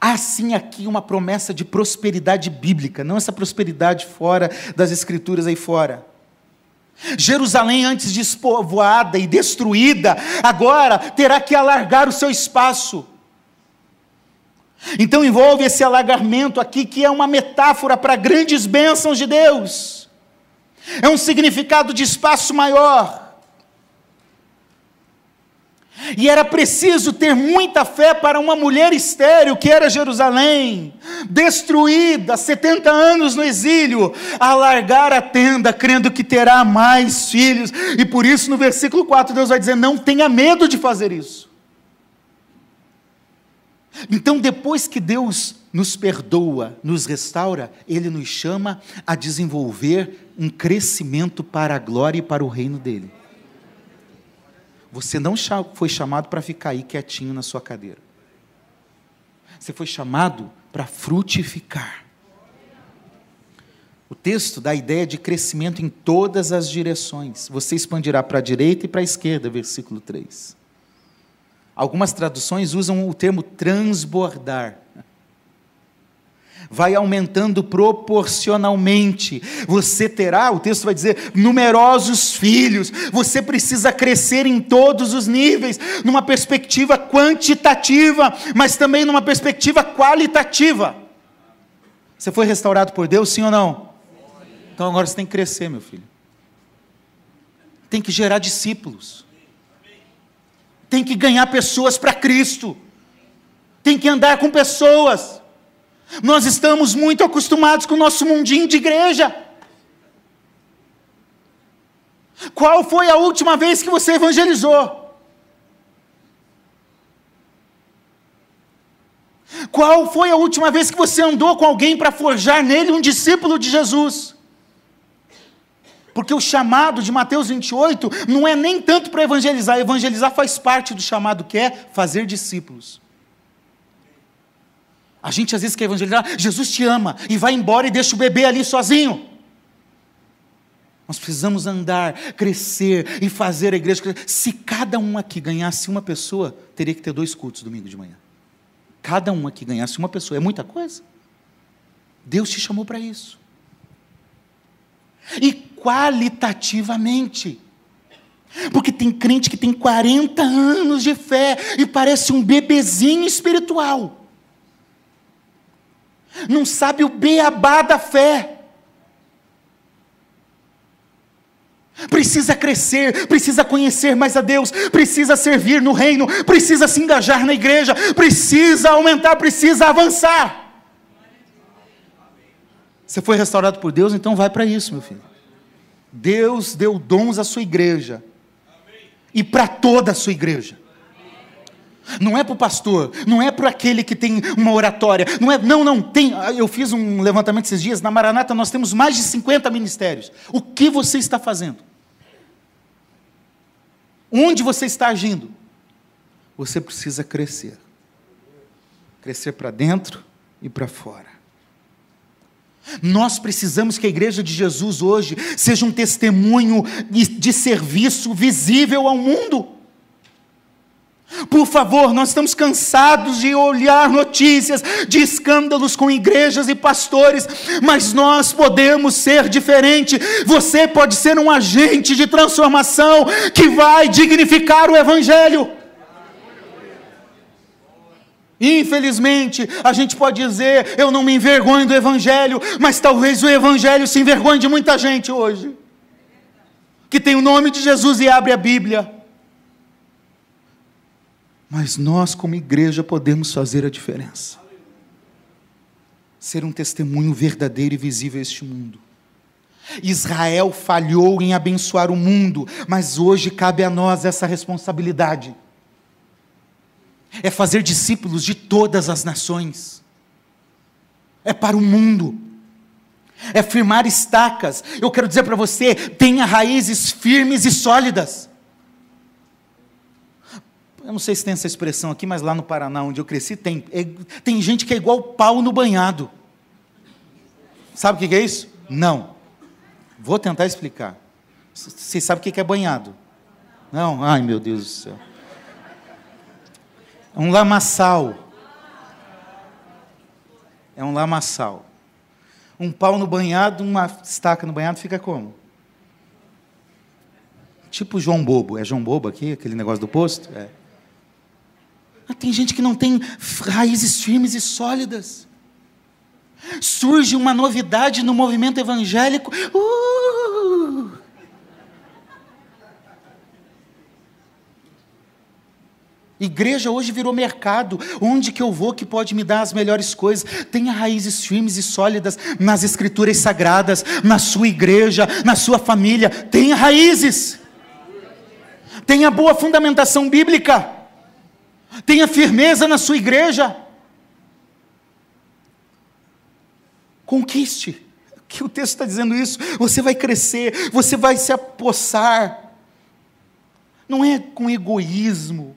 Há sim aqui uma promessa de prosperidade bíblica, não essa prosperidade fora das escrituras aí fora. Jerusalém, antes despovoada e destruída, agora terá que alargar o seu espaço. Então envolve esse alargamento aqui, que é uma metáfora para grandes bênçãos de Deus. É um significado de espaço maior. E era preciso ter muita fé para uma mulher estéril, que era Jerusalém, destruída, 70 anos no exílio, alargar a tenda, crendo que terá mais filhos. E por isso, no versículo 4, Deus vai dizer: não tenha medo de fazer isso. Então, depois que Deus nos perdoa, nos restaura, Ele nos chama a desenvolver um crescimento para a glória e para o reino dEle. Você não foi chamado para ficar aí quietinho na sua cadeira. Você foi chamado para frutificar. O texto dá a ideia de crescimento em todas as direções. Você expandirá para a direita e para a esquerda, versículo 3. Algumas traduções usam o termo transbordar vai aumentando proporcionalmente. Você terá, o texto vai dizer, numerosos filhos. Você precisa crescer em todos os níveis, numa perspectiva quantitativa, mas também numa perspectiva qualitativa. Você foi restaurado por Deus, sim ou não? Então agora você tem que crescer, meu filho. Tem que gerar discípulos. Tem que ganhar pessoas para Cristo. Tem que andar com pessoas. Nós estamos muito acostumados com o nosso mundinho de igreja. Qual foi a última vez que você evangelizou? Qual foi a última vez que você andou com alguém para forjar nele um discípulo de Jesus? Porque o chamado de Mateus 28 não é nem tanto para evangelizar, evangelizar faz parte do chamado que é fazer discípulos. A gente às vezes quer evangelizar, Jesus te ama, e vai embora e deixa o bebê ali sozinho. Nós precisamos andar, crescer e fazer a igreja crescer. Se cada um aqui ganhasse uma pessoa, teria que ter dois cultos domingo de manhã. Cada um aqui ganhasse uma pessoa, é muita coisa. Deus te chamou para isso. E qualitativamente. Porque tem crente que tem 40 anos de fé e parece um bebezinho espiritual não sabe o beabá da fé. Precisa crescer, precisa conhecer mais a Deus, precisa servir no reino, precisa se engajar na igreja, precisa aumentar, precisa avançar. Você foi restaurado por Deus, então vai para isso, meu filho. Deus deu dons à sua igreja e para toda a sua igreja. Não é para o pastor, não é para aquele que tem uma oratória, não é, não, não, tem, eu fiz um levantamento esses dias, na Maranata nós temos mais de 50 ministérios. O que você está fazendo? Onde você está agindo? Você precisa crescer. Crescer para dentro e para fora. Nós precisamos que a igreja de Jesus hoje seja um testemunho de serviço visível ao mundo. Por favor, nós estamos cansados de olhar notícias de escândalos com igrejas e pastores, mas nós podemos ser diferente. Você pode ser um agente de transformação que vai dignificar o Evangelho. Infelizmente, a gente pode dizer, eu não me envergonho do Evangelho, mas talvez o Evangelho se envergonhe de muita gente hoje, que tem o nome de Jesus e abre a Bíblia mas nós, como igreja, podemos fazer a diferença. ser um testemunho verdadeiro e visível a este mundo. Israel falhou em abençoar o mundo, mas hoje cabe a nós essa responsabilidade. É fazer discípulos de todas as nações. É para o mundo. É firmar estacas. Eu quero dizer para você: tenha raízes firmes e sólidas. Eu não sei se tem essa expressão aqui, mas lá no Paraná, onde eu cresci, tem. É, tem gente que é igual pau no banhado. Sabe o que é isso? Não. Vou tentar explicar. Vocês sabem o que é banhado? Não? Ai, meu Deus do céu. É um lamaçal. É um lamaçal. Um pau no banhado, uma estaca no banhado, fica como? Tipo João Bobo. É João Bobo aqui, aquele negócio do posto? É. Ah, tem gente que não tem raízes firmes e sólidas. Surge uma novidade no movimento evangélico. Uh! Igreja hoje virou mercado. Onde que eu vou que pode me dar as melhores coisas? Tenha raízes firmes e sólidas nas escrituras sagradas, na sua igreja, na sua família. Tenha raízes. Tenha boa fundamentação bíblica. Tenha firmeza na sua igreja. Conquiste. Que o texto está dizendo isso. Você vai crescer, você vai se apossar. Não é com egoísmo,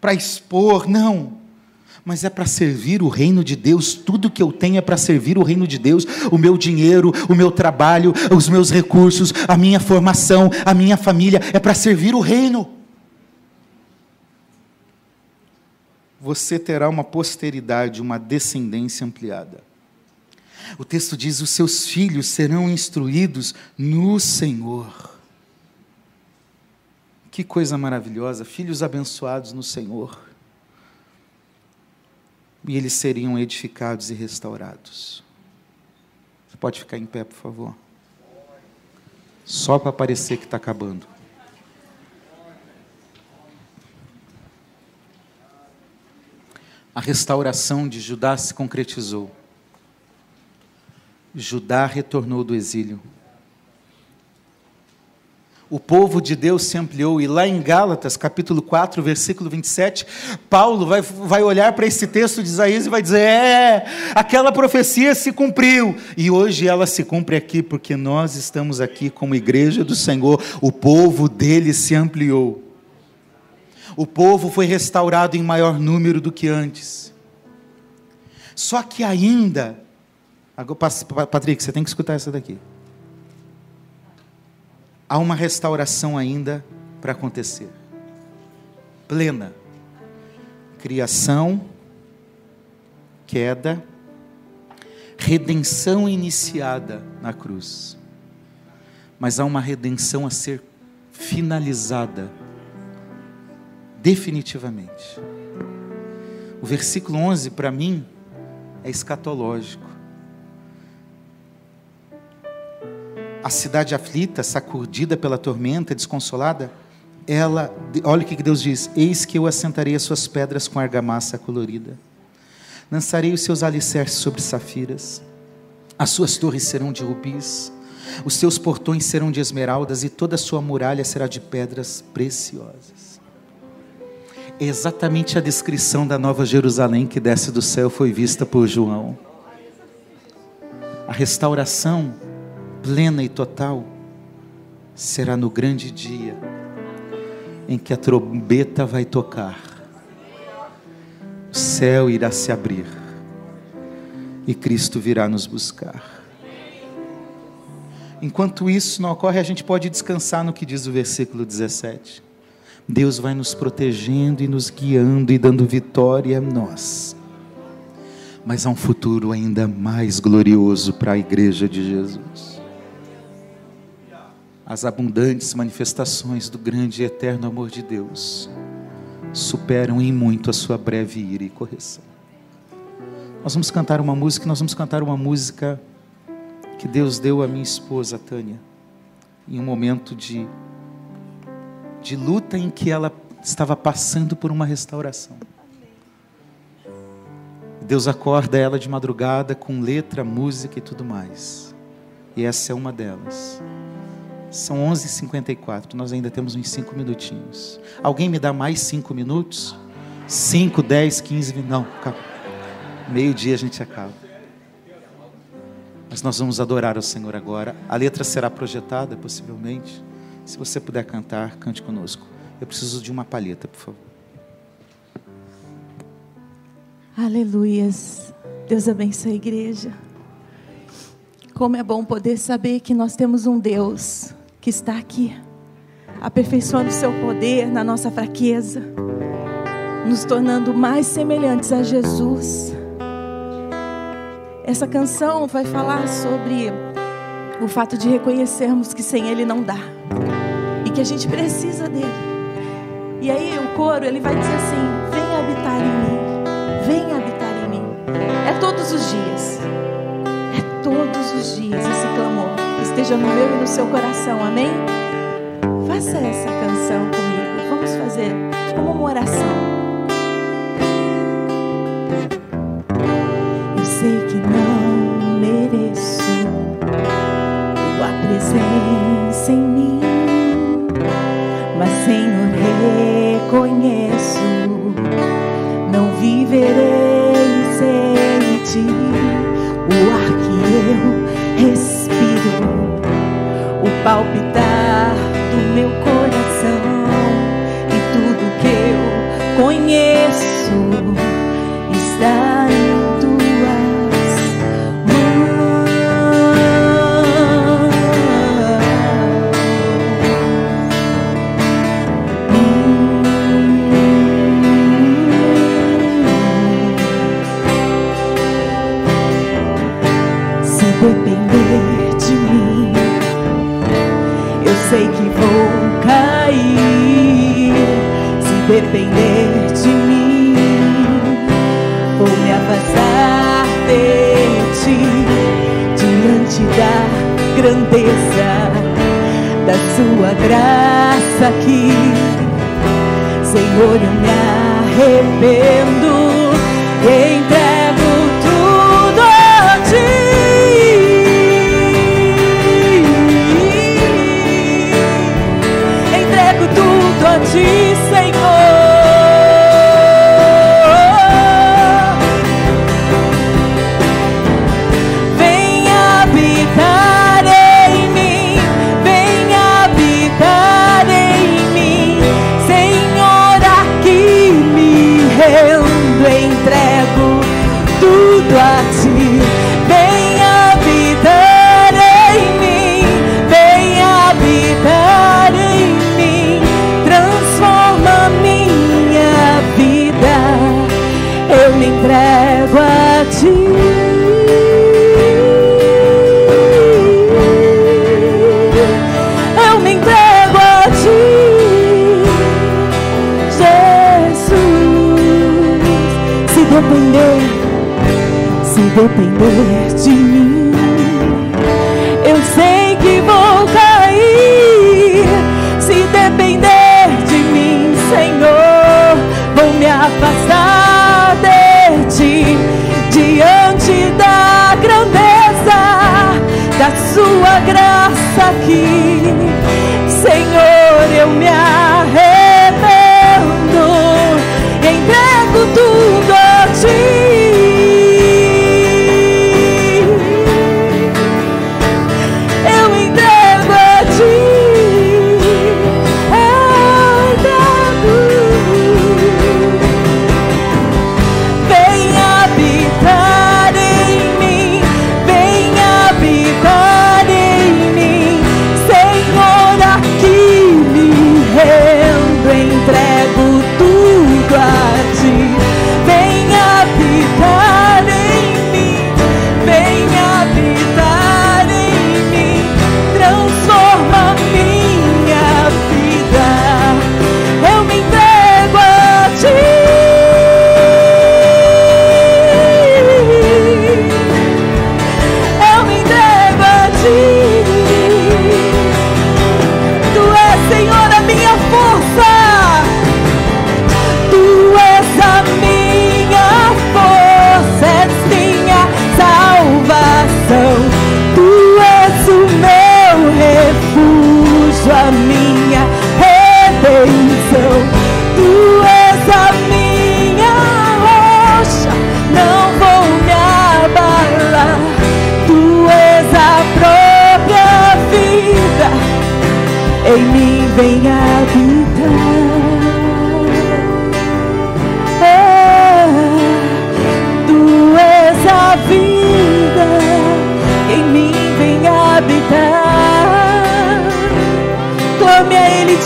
para expor, não. Mas é para servir o reino de Deus. Tudo que eu tenho é para servir o reino de Deus. O meu dinheiro, o meu trabalho, os meus recursos, a minha formação, a minha família, é para servir o reino. Você terá uma posteridade, uma descendência ampliada. O texto diz: os seus filhos serão instruídos no Senhor. Que coisa maravilhosa, filhos abençoados no Senhor. E eles seriam edificados e restaurados. Você pode ficar em pé, por favor? Só para parecer que está acabando. A restauração de Judá se concretizou. Judá retornou do exílio. O povo de Deus se ampliou, e lá em Gálatas, capítulo 4, versículo 27, Paulo vai, vai olhar para esse texto de Isaías e vai dizer: É, aquela profecia se cumpriu, e hoje ela se cumpre aqui, porque nós estamos aqui como igreja do Senhor, o povo dele se ampliou o povo foi restaurado em maior número do que antes. Só que ainda, Patrick, você tem que escutar essa daqui. Há uma restauração ainda para acontecer. Plena. Criação, queda, redenção iniciada na cruz. Mas há uma redenção a ser finalizada definitivamente. O versículo 11, para mim, é escatológico. A cidade aflita, sacudida pela tormenta, desconsolada, ela, olha o que Deus diz: Eis que eu assentarei as suas pedras com argamassa colorida, lançarei os seus alicerces sobre safiras, as suas torres serão de rubis, os seus portões serão de esmeraldas, e toda a sua muralha será de pedras preciosas exatamente a descrição da Nova Jerusalém que desce do céu foi vista por João. A restauração plena e total será no grande dia em que a trombeta vai tocar. O céu irá se abrir e Cristo virá nos buscar. Enquanto isso não ocorre, a gente pode descansar no que diz o versículo 17. Deus vai nos protegendo e nos guiando e dando vitória a nós. Mas há um futuro ainda mais glorioso para a igreja de Jesus. As abundantes manifestações do grande e eterno amor de Deus superam em muito a sua breve ira e correção. Nós vamos cantar uma música, nós vamos cantar uma música que Deus deu à minha esposa Tânia, em um momento de de luta em que ela estava passando por uma restauração. Deus acorda ela de madrugada com letra, música e tudo mais. E essa é uma delas. São 11h54, nós ainda temos uns 5 minutinhos. Alguém me dá mais 5 minutos? 5, 10, 15, 20. Não, meio-dia a gente acaba. Mas nós vamos adorar ao Senhor agora. A letra será projetada, possivelmente. Se você puder cantar, cante conosco. Eu preciso de uma palheta, por favor. Aleluias. Deus abençoe a igreja. Como é bom poder saber que nós temos um Deus que está aqui, aperfeiçoando o seu poder na nossa fraqueza, nos tornando mais semelhantes a Jesus. Essa canção vai falar sobre o fato de reconhecermos que sem Ele não dá que a gente precisa dele. E aí o coro ele vai dizer assim: Vem habitar em mim, vem habitar em mim. É todos os dias, é todos os dias esse clamor que esteja no meu e no seu coração, amém? Faça essa canção comigo, vamos fazer como uma oração. sei que não mereço tua presença em mim, mas Senhor reconheço, não viverei sem ti. O ar que eu respiro, o palpitar do meu coração e tudo que eu conheço aqui,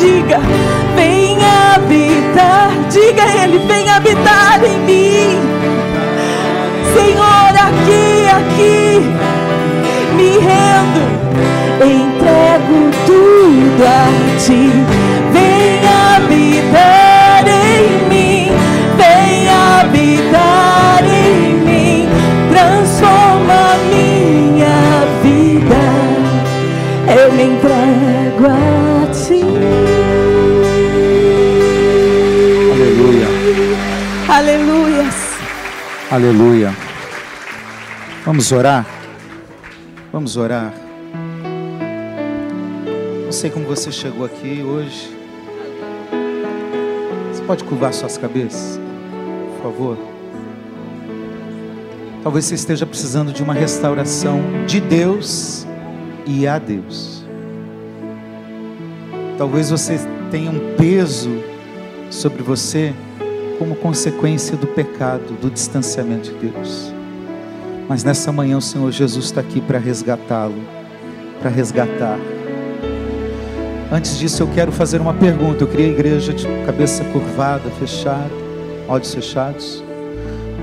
diga: Vem habitar. Diga a Ele: Vem habitar em mim. Senhor, aqui, aqui, me rendo, entrego tudo a Ti. Aleluia. Vamos orar? Vamos orar. Não sei como você chegou aqui hoje. Você pode curvar suas cabeças, por favor? Talvez você esteja precisando de uma restauração de Deus e a Deus. Talvez você tenha um peso sobre você como consequência do pecado, do distanciamento de Deus. Mas nessa manhã o Senhor Jesus está aqui para resgatá-lo, para resgatar. Antes disso, eu quero fazer uma pergunta. Eu queria a igreja de cabeça curvada, fechada, olhos fechados.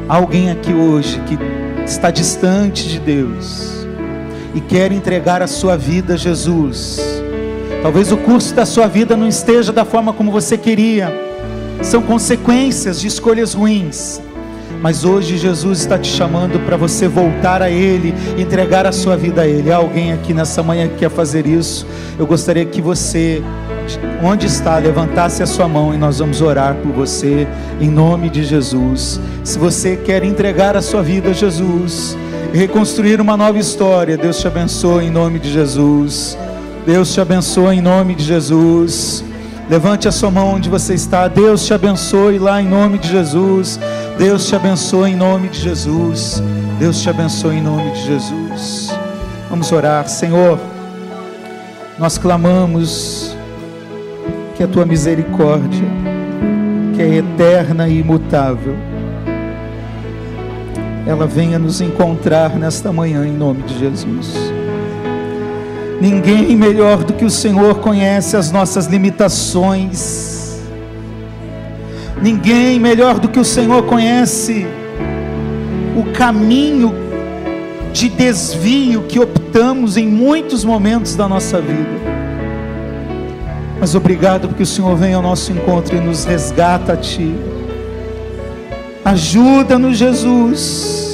Há alguém aqui hoje que está distante de Deus e quer entregar a sua vida a Jesus. Talvez o curso da sua vida não esteja da forma como você queria são consequências de escolhas ruins. Mas hoje Jesus está te chamando para você voltar a Ele, entregar a sua vida a Ele. Há alguém aqui nessa manhã que quer fazer isso? Eu gostaria que você, onde está, levantasse a sua mão e nós vamos orar por você, em nome de Jesus. Se você quer entregar a sua vida a Jesus, reconstruir uma nova história, Deus te abençoe em nome de Jesus. Deus te abençoe em nome de Jesus. Levante a sua mão onde você está. Deus te abençoe lá em nome de Jesus. Deus te abençoe em nome de Jesus. Deus te abençoe em nome de Jesus. Vamos orar, Senhor. Nós clamamos que a tua misericórdia, que é eterna e imutável, ela venha nos encontrar nesta manhã em nome de Jesus. Ninguém melhor do que o Senhor conhece as nossas limitações. Ninguém melhor do que o Senhor conhece o caminho de desvio que optamos em muitos momentos da nossa vida. Mas obrigado porque o Senhor vem ao nosso encontro e nos resgata a Ti. Ajuda-nos, Jesus.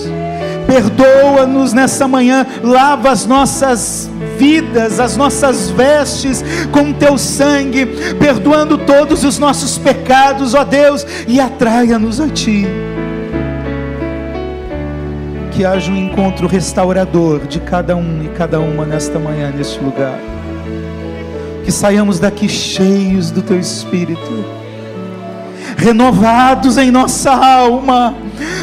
Perdoa-nos nessa manhã. Lava as nossas vidas, as nossas vestes com teu sangue, perdoando todos os nossos pecados, ó Deus, e atraia-nos a ti. Que haja um encontro restaurador de cada um e cada uma nesta manhã, neste lugar. Que saiamos daqui cheios do teu espírito renovados em nossa alma,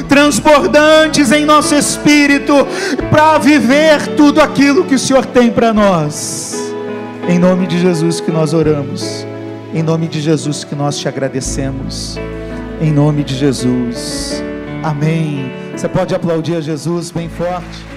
transbordantes em nosso espírito, para viver tudo aquilo que o Senhor tem para nós. Em nome de Jesus que nós oramos, em nome de Jesus que nós te agradecemos, em nome de Jesus. Amém. Você pode aplaudir a Jesus bem forte.